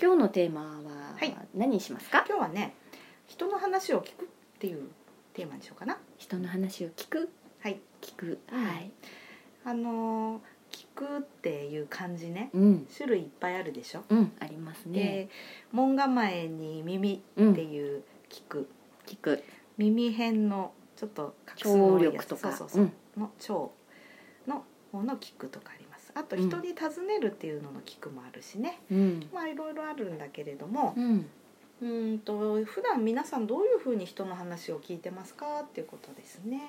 今日のテーマははい。何にしますか、今日はね、人の話を聞くっていうテーマにしようかな。人の話を聞く？はい。聞く、うん。はい。あのー聞くっていう漢字ね、うん。種類いっぱいあるでしょ？うんありますね。で、門構えに耳うん。っていう聞く、聞く。耳辺のちょっと画数の多いやつ聴力とか。そうそうそう、の聴の方の聞くとかあり。あとうん人に尋ねるっていうのの聞くもあるしね。うん。まあいろいろあるんだけれども、うん。うーんと普段皆さんどういうふうに人の話を聞いてますかっていうことですね。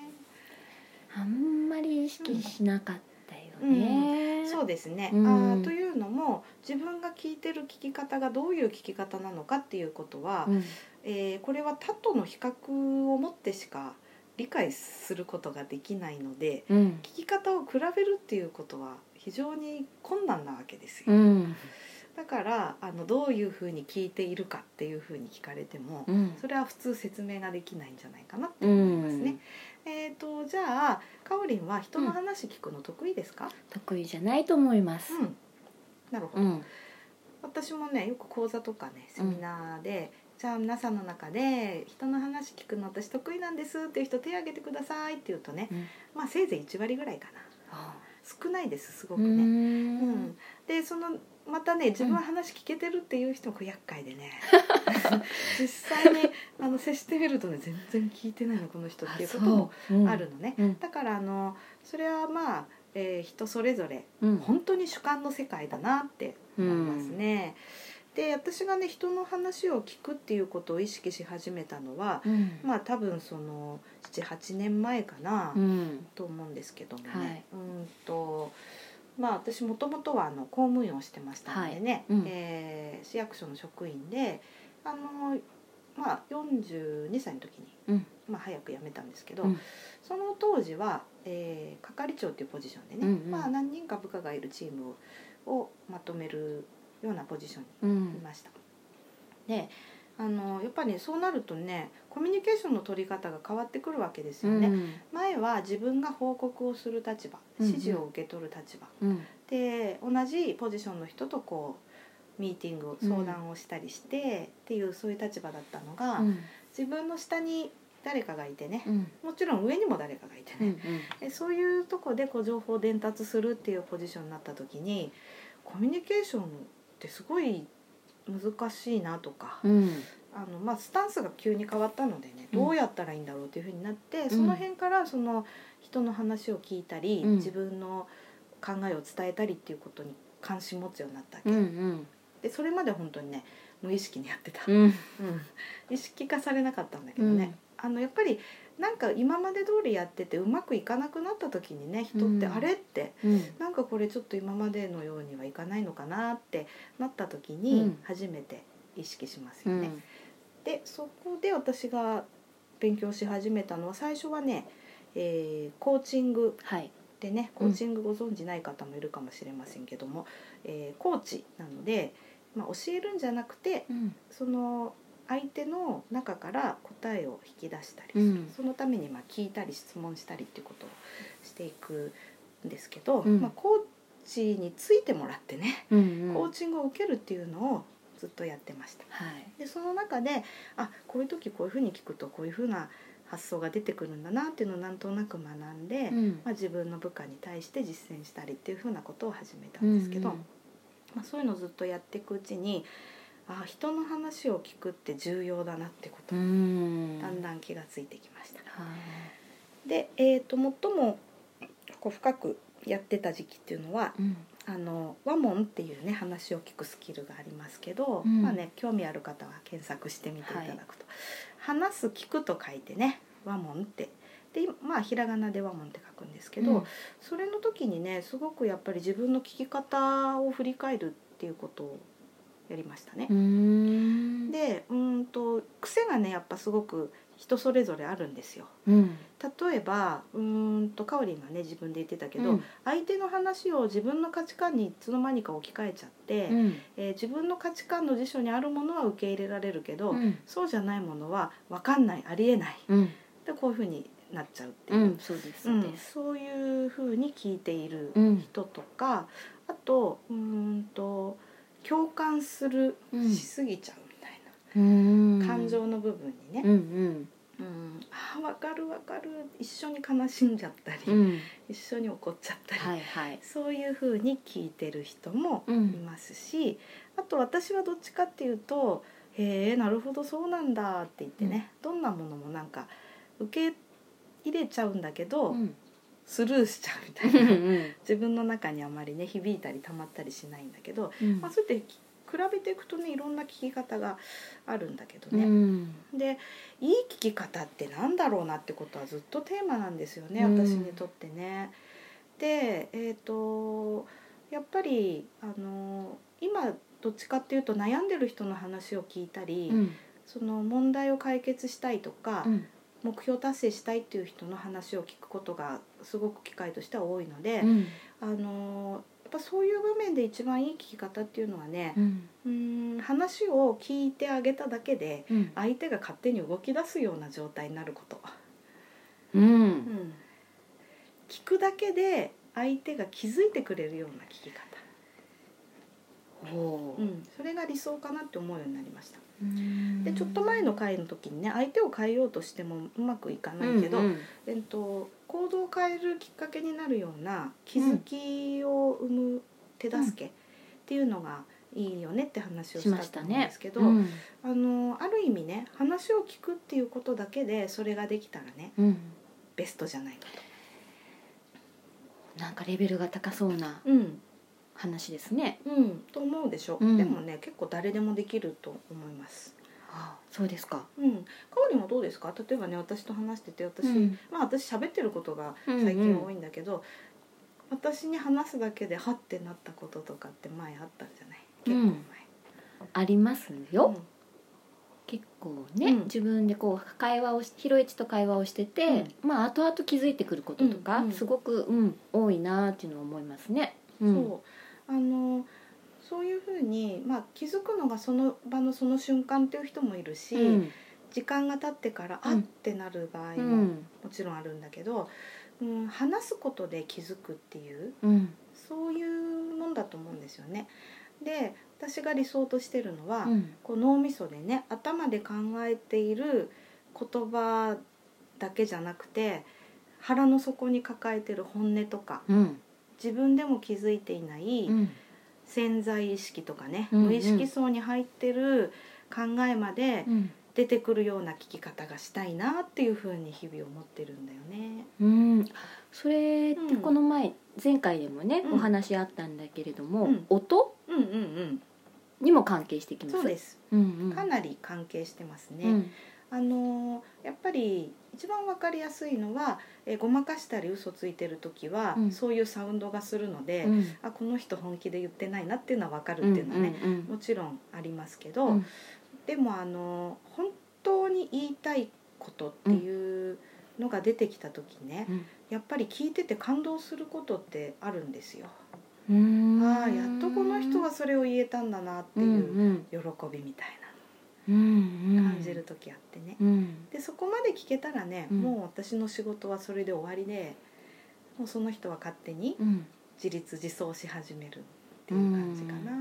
あんまり意識しなかったよね、そうですね、うん。あーというのも自分が聞いてる聞き方がどういう聞き方なのかっていうことは、うん。えーこれは他との比較をもってしか理解することができないのでうん。聞き方を比べるっていうことは非常に困難なわけですよ。うんだからあのどういうふうに聞いているかっていうふうに聞かれても、うんそれは普通説明ができないんじゃないかなってう思いますね。んえっ、とじゃあかおりんは人の話聞くの得意ですか？得意じゃないと思いますうん。なるほど。うん私もねよく講座とかねセミナーで、じゃあ皆さんの中で人の話聞くの私得意なんですっていう人手挙げてくださいって言うとねうんまあせいぜい1割ぐらいかなあ少ないですすごうくね。ん。うん、でそのまたね自分は話聞けてるっていう人もこう厄介でね。実際にあの接してみるとね全然聞いてないのこの人っていうこともあるのね。うん。だからあのそれはまあ、えー人それぞれうん。本当に主観の世界だなって思いますね。で私がね人の話を聞くっていうことを意識し始めたのは、うん。まあ多分その78年前かな、うん。と思うんですけどもね、はい。うんとまあ私もともとはあの公務員をしてましたのでね、はい。うん。えー市役所の職員であのまあ42歳の時に、うん。まあ、早く辞めたんですけど、うん。その当時は、えー係長っていうポジションでね、うんうん。まあ、何人か部下がいるチームををまとめるようなポジションうにいんました。であのやっぱりそうなるとねコミュニケーションの取り方が変わってくるわけですよね。うん。前は自分が報告をする立場うんうん。指示を受け取る立場、うん。で同じポジションの人とこうミーティングうん相談をしたりして、っていうそういう立場だったのが、うん。自分の下に誰かがいてね、うん。もちろん上にも誰かがいてうんね、でそういうとこでこう情報を伝達するっていうポジションになった時にコミュニケーションってすごい難しいなとか、うん。あのまあ、スタンスが急に変わったのでねうん。どうやったらいいんだろうっていうふうになって、その辺からその人の話を聞いたり、うん。自分の考えを伝えたりっていうことに関心持つようになったわけ、うんうん。でそれまで本当にね無意識にやってた、うん。うん。意識化されなかったんだけどね、あのやっぱりなんか今まで通りやっててうまくいかなくなった時にね人ってうん。あれってうん。なんかこれちょっと今までのようにはいかないのかなってなった時うにん。初めて意識しますよね。うん。でそこで私が勉強し始めたのは最初はね、えーコーチングはい。でねコーチングご存じない方もいるかもしれませんけども、えーコーチなので、まあ、教えるんじゃなくてうん。その相手の中から答えを引き出したりする、うん。そのためにまあ聞いたり質問したりっていうことをしていくんですけど、うん。まあ、コーチについてもらってね、うんうん。コーチングを受けるっていうのをずっとやってました。はい。でその中であこういう時こういうふうに聞くとこういうふうな発想が出てくるんだなっていうのをなんとなく学んで、うん。まあ、自分の部下に対して実践したりっていうふうなことを始めたんですけど、うんうん。まあ、そういうのをずっとやっていくうちにあ人の話を聞くって重要だなってこと。だんだん気がついてきました。はいで、えー、と最もこう深くやってた時期っていうのはうん。あの和門っていうね話を聞くスキルがありますけど、うん。まあね興味ある方は検索してみていただくと、話す聞くと書いてね和門って。でまあひらがなで和門って書くんですけど、うん。それの時にねすごくやっぱり自分の聞き方を振り返るっていうことやりましたね。う。ん。でうんと癖がねやっぱすごく人それぞれあるんですよ。うん。例えばうーんとかおりんがね自分で言ってたけど、うん。相手の話を自分の価値観にいつの間にか置き換えちゃって、うん。えー自分の価値観の辞書にあるものは受け入れられるけど、うん。そうじゃないものは分かんないありえない。うん。でこういうふうになっちゃうっていう。う、んそうです。うんそういうふうに聞いているうん。人とか、あとうーんと共感する、うん。しすぎちゃうみたいうん。な感情の部分にね、うんうん。うん。あー分かる分かる。一緒に悲しんじゃったり、うん。一緒に怒っちゃったり、はいはい。そういうふうに聞いてる人もいうん。ますし、あと私はどっちかっていうと「へえなるほどそうなんだ」って言ってね、どんなものもなんか受け入れちゃうんだけど、うんスルーしちゃうみたいな。うん自分の中にあまりね響いたり溜まったりしないんだけど、うん。まあ、そうやって比べていくとねいろんな聞き方があるんだけどうね。ん。でいい聞き方ってなんだろうなってことはずっとテーマなんですよね、うん。私にとってね。でえっ、とやっぱりあの今どっちかっていうと悩んでる人の話を聞いたり、うん。その問題を解決したいとか、うん目標達成したいっていう人の話を聞くことがすごく機会としては多いので、うん。あのやっぱそういう場面で一番いい聞き方っていうのはねうん。ん話を聞いてあげただけでうん。相手が勝手に動き出すような状態になること、ううん。ん、聞くだけで相手が気づいてくれるような聞き方、ほううん、それが理想かなって思うようになりました。うん。でちょっと前の回の時にね相手を変えようとしてもうまくいかないけど、うんうん。えっと、行動を変えるきっかけになるような気づきを生む手助けっていうのがいいよねって話をししたんですけど、うん。あのある意味ね話を聞くっていうことだけでそれができたらねうん。ベストじゃないかなんかレベルが高そうなと。うん話ですね。うん、と思うでしょ、うん。でもね結構誰でもできると思います。あそうですか。うん、かおりもどうですか？例えばね私と話してて私、うん。まあ私喋ってることが最近は多いんだけど、私に話すだけでハッてなったこととかって前あったんじゃない？結構前。ありますよ、結構ね、うん。自分でこう会話をしひろえちと会話をしてて、まあ後々気づいてくることとか、うんうんすごく、うん、多いなっていうのを思いますね。うん、そうあのそういうふうに、まあ、気づくのがその場のその瞬間っていう人もいるし、うん。時間が経ってから、うん。あってなる場合もうん。もちろんあるんだけど、うん、話すことで気づくっていううん。そういうもんだと思うんですよね。で私が理想としてるのは、うん。こう脳みそでね頭で考えている言葉だけじゃなくて腹の底に抱えてる本音とかうん自分でも気づいていないうん。潜在意識とかね、うんうん。無意識層に入ってる考えまでうん。出てくるような聞き方がしたいなっていうふうに日々思ってるんだよね。うん。それってうんこの前、前回でもね、うん。お話あったんだけれども、うん。音？うんうんうん。にも関係してきます。そうです。うんうん、かなり関係してますね。うん。あのーやっぱり一番わかりやすいのは、えーごまかしたり嘘ついてる時は、うん。そういうサウンドがするので、うん。あこの人本気で言ってないなっていうのはわかるっていうのはね、うんうんもちろんありますけど、うん。でもあのー本当に言いたいことっていうのが出てきた時ね、うん。やっぱり聞いてて感動することってあるんですよ。うん。ああやっとこの人がそれを言えたんだなってうんいう喜びみたい感じる時あってね。うん。でそこまで聞けたらね、うん。もう私の仕事はそれで終わりでもうその人は勝手にうん。自立自走し始めるっていう感じかな。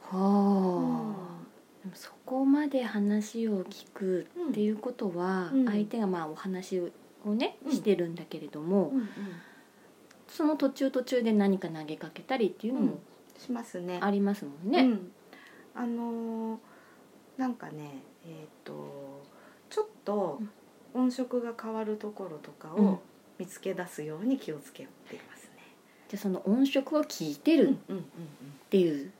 はあ、でもそこまで話を聞くっていうことは、うん。相手がまあお話をね、うん。してるんだけれども、うんうん。その途中途中で何か投げかけたりっていうのもしますね。ありますもんね。うん、あのーなんかねえっ、とちょっと音色が変わるところとかうん。を見つけ出すように気をつけていますね。じゃあその音色を聞いてるっていう。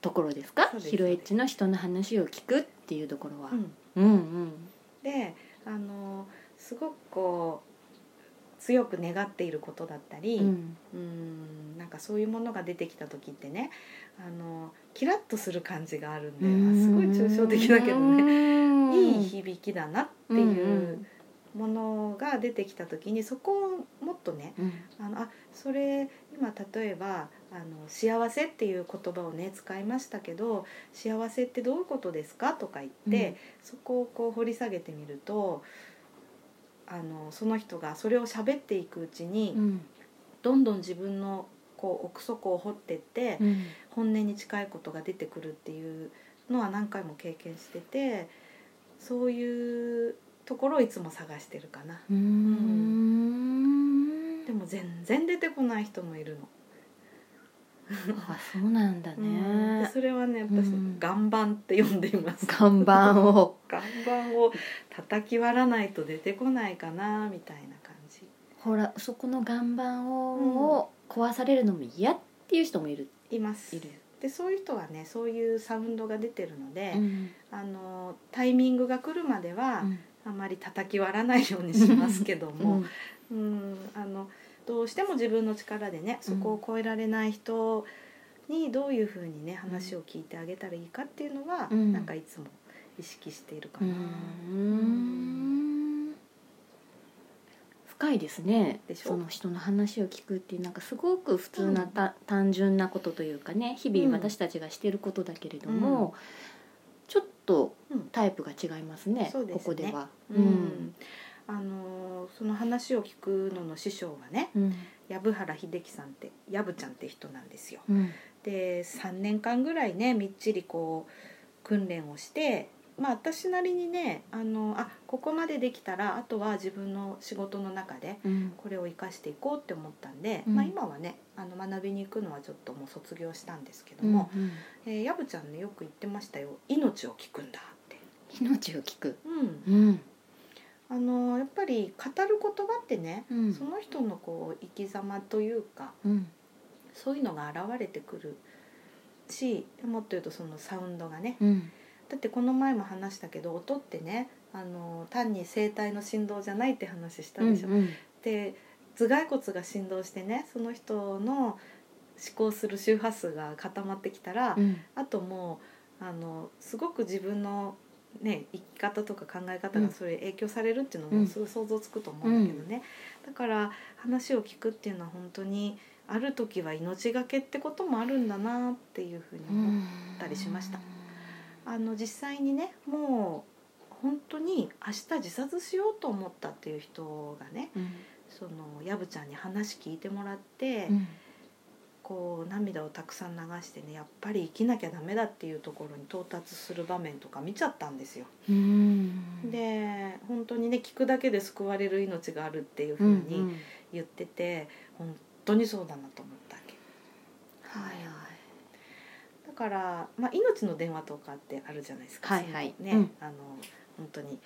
ところですか、ヒロエッチの人の話を聞くっていうところは。うん。うんうん。であのすごくこう強く願っていることだったり、うん。うんなんかかそういうものが出てきた時ってねあのキラッとする感じがあるんで、すごい抽象的だけどね。いい響きだなっていうものが出てきた時にそこをもっとね、あのあそれ今例えばあの「幸せ」っていう言葉をね使いましたけど「幸せってどういうことですか?」とか言って、うん。そこをこう掘り下げてみるとあのその人がそれを喋っていくうちに、うんどんどん自分のこう奥底を掘ってって、うん本音に近いことが出てくるっていうのは何回も経験しててそういうところをいつも探してるかな。うーんでも全然出てこない人もいるの。あそうなんだうんそれはね私うん。岩盤って呼んでいます。看板を。岩盤を叩き割らないと出てこないかなみたいな感じ。ほらそこの岩盤を,、を壊されるのも嫌っていう人もいる。います。いる、でそういう人はねそういうサウンドが出てるので、うん。あのタイミングが来るまでは、うん。あまり叩き割らないようにしますけども、うん。うん、あのどうしても自分の力でねそこを超えられない人にどういうふうにね話を聞いてあげたらいいかっていうのは、うん。なんかいつも意識しているかうな。ん。深いですね。その人の話を聞くっていうなんかすごく普通なた、単純なことというかね日々うん。私たちがしてることだけれども、ちょっとうん。タイプが違いますね,、そうですね。ここでは。うんあのその話を聞くのの師匠がねうん。藪原秀樹さんって藪ちゃんって人なんですよ。うん。で3年間ぐらいねみっちりこう訓練をしてまあ私なりにねあのあここまでできたらあとは自分の仕事の中でうん。これを生かしていこうって思ったんで、うん。まあ、今はねあの学びに行くのはちょっともう卒業したんですけどうんも、うん。えーやぶちゃんねよく言ってましたよ「命を聞くんだ」って。命を聞く、うん。うんあのやっぱり語る言葉ってね、うん。その人のこう生き様というかうん。そういうのが現れてくる。しもっと言うとそのサウンドがね。うん。だってこの前も話したけど音ってねあの単に声帯の振動じゃないって話したでしょ。うん。で頭蓋骨が振動してねその人の思考する周波数が固まってきたら、うん。あともうあのすごく自分の、ね、生き方とか考え方うん。がそれ影響されるっていうのうん。もすぐ想像つくと思うんだけどね、だから話を聞くっていうのは本当にある時は命がけってこともあるんだなっていうふうに思うたりしました。あの実際にねもう本当に明日自殺しようと思ったっていう人がねうん。そのやぶちゃんに話聞いてもらって、うんこう涙をたくさん流してねやっぱり生きなきゃダメだっていうところに到達する場面とか見ちゃったんですよ。うんで本当にね聞くだけで救われる命があるっていうふううんにうん言ってて、本当にそうだなと思ったわけ。はいはいだから、まあ、命の電話とかってあるじゃないですか。はいはいね、うんあの本当に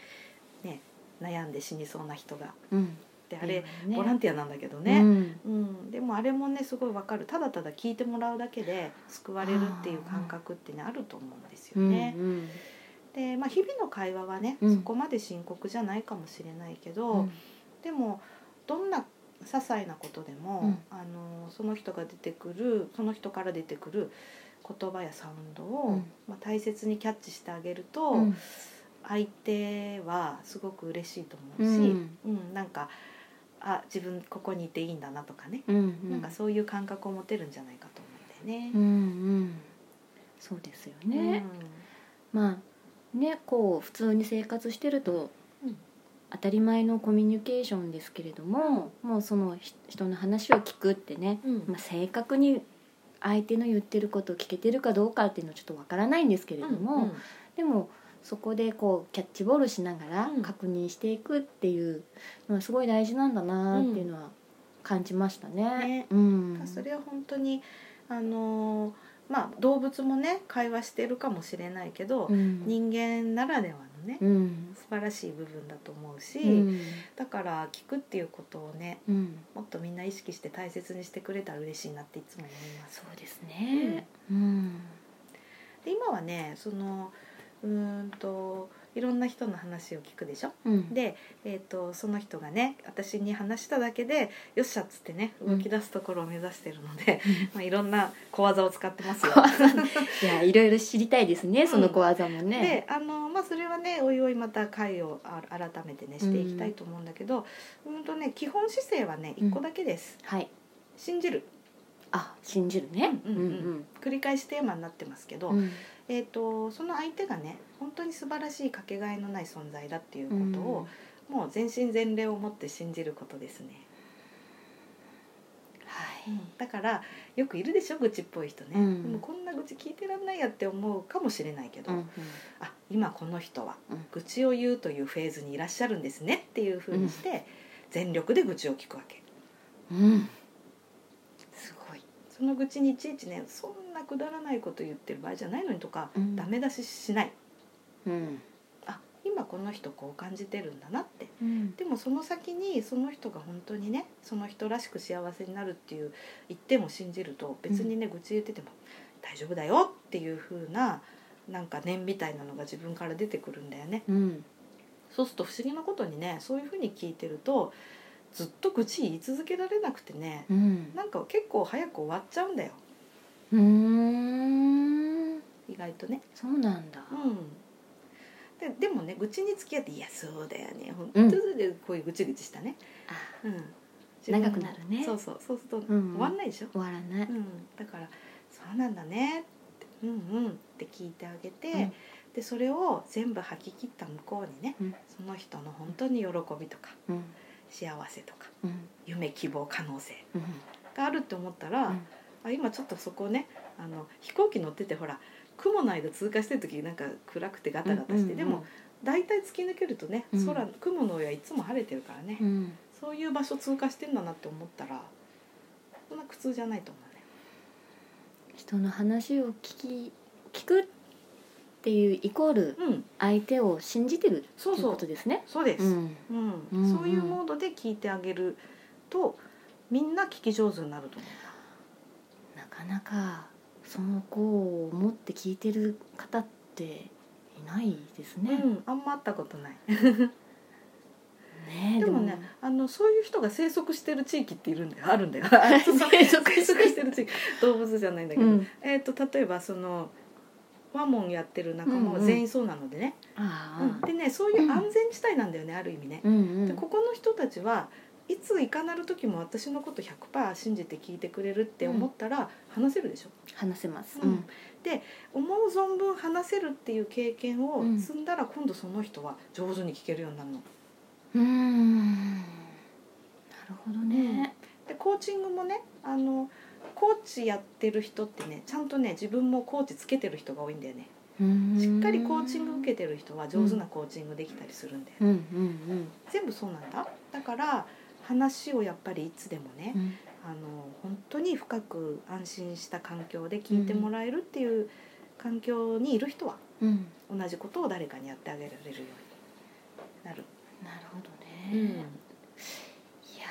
ね悩んで死にそうな人がうんであれ、ね。ボランティアなんだけどうね、ん。うん。でもあれもねすごいわかる。ただただ聞いてもらうだけで救われるっていう感覚ってねあると思うんですよね。うんで、まあ、日々の会話はね、うん。そこまで深刻じゃないかもしれないけど、うん。でもどんな些細なことでも、うん。あのその人が出てくるその人から出てくる言葉やサウンドを、うん。まあ、大切にキャッチしてあげると、うん。相手はすごく嬉しいとう思うし、ん。うんなんかあ自分ここにいていいんだなとかね、うんなんかそういう感覚を持てるんじゃないかと思うんだよね。うんうん。そうですよね、まあねこう普通に生活してると、うん。当たり前のコミュニケーションですけれども、もうそのひ人の話を聞くってね、うん。まあ、正確に相手の言ってることを聞けてるかどうかっていうのはちょっとわからないんですけれども、うんうん。でもそこでこうキャッチボールしながらうん。確認していくっていうのはすごい大事なんだなっていうのは感じましたね。ね。うん、それは本当にあのーまあ動物もね会話してるかもしれないけど、うん。人間ならではのね、うん。素晴らしい部分だと思うし、うん。だから聞くっていうことをねうん。もっとみんな意識して大切にしてくれたら嬉しいなっていつも思います。そうですね。うん。で今はねそのうーんといろんな人の話を聞くでしょ？うん。で、えー、とその人がね私に話しただけでよっしゃっつってね動き出すところを目指してるので、まあ、いろんな小技を使ってますよ。いやいろいろ知りたいですねその小技もでね、あの、まあ、それはねおいおいまた会をあ改めてねしていきたいと思うんだけど、うん、とね基本姿勢はね一個だけです、はい。信じる。あ信じるね。うんうんうん。繰り返しテーマになってますけど、うんえー、とその相手がね本当に素晴らしいかけがえのない存在だっていうことを、もう全身全霊を持って信じることですね。はい。だからよくいるでしょ愚痴っぽい人ね、うん。でもこんな愚痴聞いてらんないやって思うかもしれないけど、うんあ今この人はうん。愚痴を言うというフェーズにいらっしゃるんですねっていうふうにして、全力で愚痴を聞くわけ。うん。すごい。その愚痴にいちいちねそんなくだらないこと言ってる場合じゃないのにとか、うん。ダメ出ししない。うん。あ今この人こう感じてるんだなって。うん。でもその先にその人が本当にねその人らしく幸せになるっていう一点を信じると別にね、愚痴言ってても大丈夫だよっていう風ななんか念みたいなのが自分から出てくるんだよね。うん。そうすると不思議なことにねそういう風に聞いてるとずっと愚痴言い続けられなくてねうん。なんか結構早く終わっちゃうんだようーん。意外とね。そうなんだ。うん。ででもね愚痴に付き合って「いやそうだよね。本うん。当でこういうぐちぐちしたね、あ。うん、長くなるね。そうそうそうするとうん。終わんないでしょ、終わらない。うん、だから「そうなんだね」って「うんうん」って聞いてあげて、うん。でそれを全部吐き切った向こうにねうん。その人の本当に喜びとかうん。幸せとかうん。夢希望可能性うん。があるって思ったら、うんあ今ちょっとそこをねあの飛行機乗っててほら雲の間通過してる時なんか暗くてガタガタして、でも大体突き抜けるとねうん。空雲の上はいつも晴れてるからね、うん。そういう場所通過してんだなって思ったらそんな苦痛じゃないと思うね。人の話を聞き聞くっていうイコールうん、相手を信じてるっていうそうそうことですね？そうです、うん。うん。うんそういうモードで聞いてあげるとみんな聞き上手になると思なかなかその子を持って聞いてる方っていないですう、ね。うん、あんま会ったことない。ねでもねあのそういう人が生息してる地域っているんだよ。あるんだよ。生息してる地域。動物じゃないんだけど、うん、えー、と例えばそのワモンやってる仲間はうんうん。全員そうなのでね、ああ、うん。でねそういう安全地帯なんだよね、ある意味ね、うんうん。でここの人たちはいついかなる時も私のこと100%信じて聞いてくれるって思ったら話せるでしょ、話せます。うん。思う存分話せるっていう経験をうん。積んだら今度その人は上手に聞けるようになるの。うん、なるほどね。でコーチングもねあのコーチやってる人ってねちゃんとね自分もコーチつけてる人が多いんだよね。しっかりコーチング受けてる人は上手なコーチングできたりするんだよ、うんうん。全部そうなんだ。だから話をやっぱりいつでもね、うん。あの本当に深く安心した環境で聞いてもらえるっていう環境にいる人はうん、同じことを誰かにやってあげられるようになる、なるほどね。いや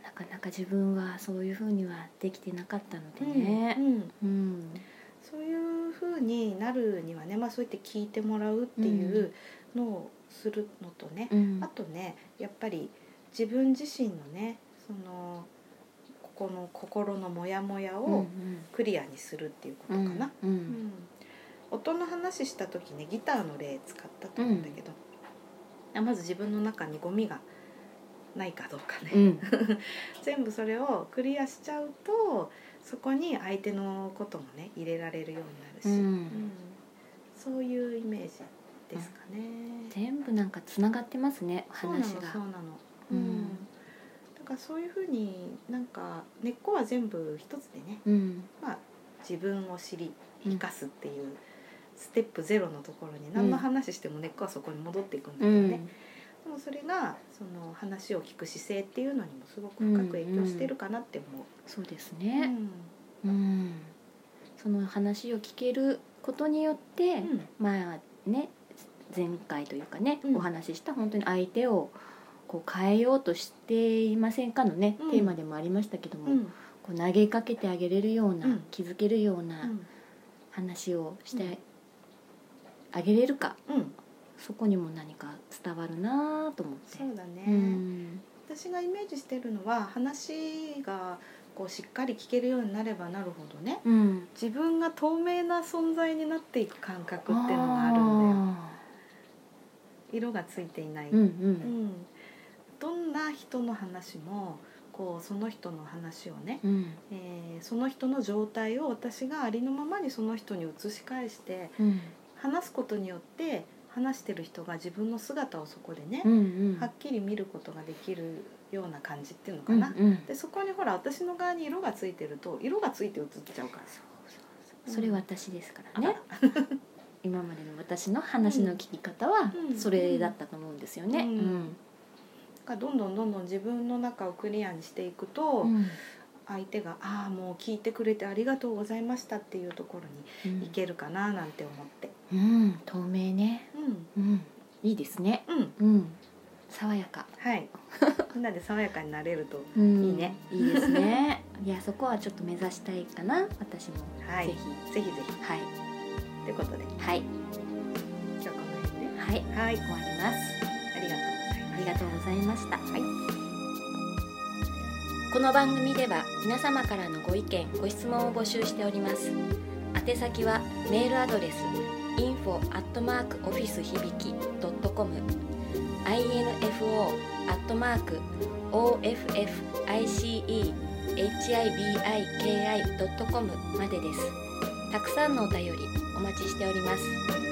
ーなかなか自分はそういうふうにはできてなかったのでね。う。んうん。うん、そういう風になるにはね、まあ、そうやって聞いてもらうっていうのをするのとね、うん。あとねやっぱり自分自身のねそのここの心のモヤモヤをクリアにするっていうことかな。うんううん。ん音の話した時ねギターの例使ったと思うんだけど、あまず自分の中にゴミがないかどうかね、うん。全部それをクリアしちゃうとそこに相手のこともね入れられるようになるし、うん。うん。そういうイメージですかね。全部なんかつながってますねそうなの話が。そうなの、ううん。んだからそういうふうになんか根っこは全部一つでね、うん。まあ、自分を知り生かすっていうステップゼロのところに何の話しても根っこはそこに戻っていくんだけうどね、ん。でもそれがその話を聞く姿勢っていうのにもすごく深く影響してるかなって思う。そうですうね、ん。うん。その話を聞けることによって、うん。まあね前回というかね、うん。お話しした本当に相手をこう変えようとしていませんかのね、うん。テーマでもありましたけども、うん。こう投げかけてあげれるような、うん。気づけるような話をしてあげれるか、うん。そこにも何か伝わるなと思って。そうだね、うん。私がイメージしてるのは話がこうしっかり聞けるようになればなるほどねうん。自分が透明な存在になっていく感覚っていうのがあるんだよ。あ色がついていない、ーうんううんんどんな人の話もこうその人の話をね、うん。えーその人の状態を私がありのままにその人に映し返してうん。話すことによって話してる人が自分の姿をそこでねう、んうん。はっきり見ることができるような感じっていうのうんかな。うんでそこにほら私の側に色がついてると色がついて映っちゃうからそれ私ですからね。あ 今までの私の話の聞き方はうん。それだったと思うんですよね。うん。だからどんどんどんどん自分の中をクリアにしていくと、うん。相手が「ああもう聞いてくれてありがとうございました」っていうところうん。にいけるかななんて思って。うん。透明ね。うん。うん。いいですね。うん。うん。爽やか。はい。みんなで爽やかになれるとうん。いいね。いいですね。いやそこはちょっと目指したいかな私も。はい。ぜぜひぜひ。ひはい。ということで。はい。今日はこの辺で。はい。はい。終わります。がとうございますありがとうござい。この番組では皆様からのご意見ご質問を募集しております。宛先はメールアドレス info office 響き .com info officehibiki.com までです。たくさんのお便りお待ちしております。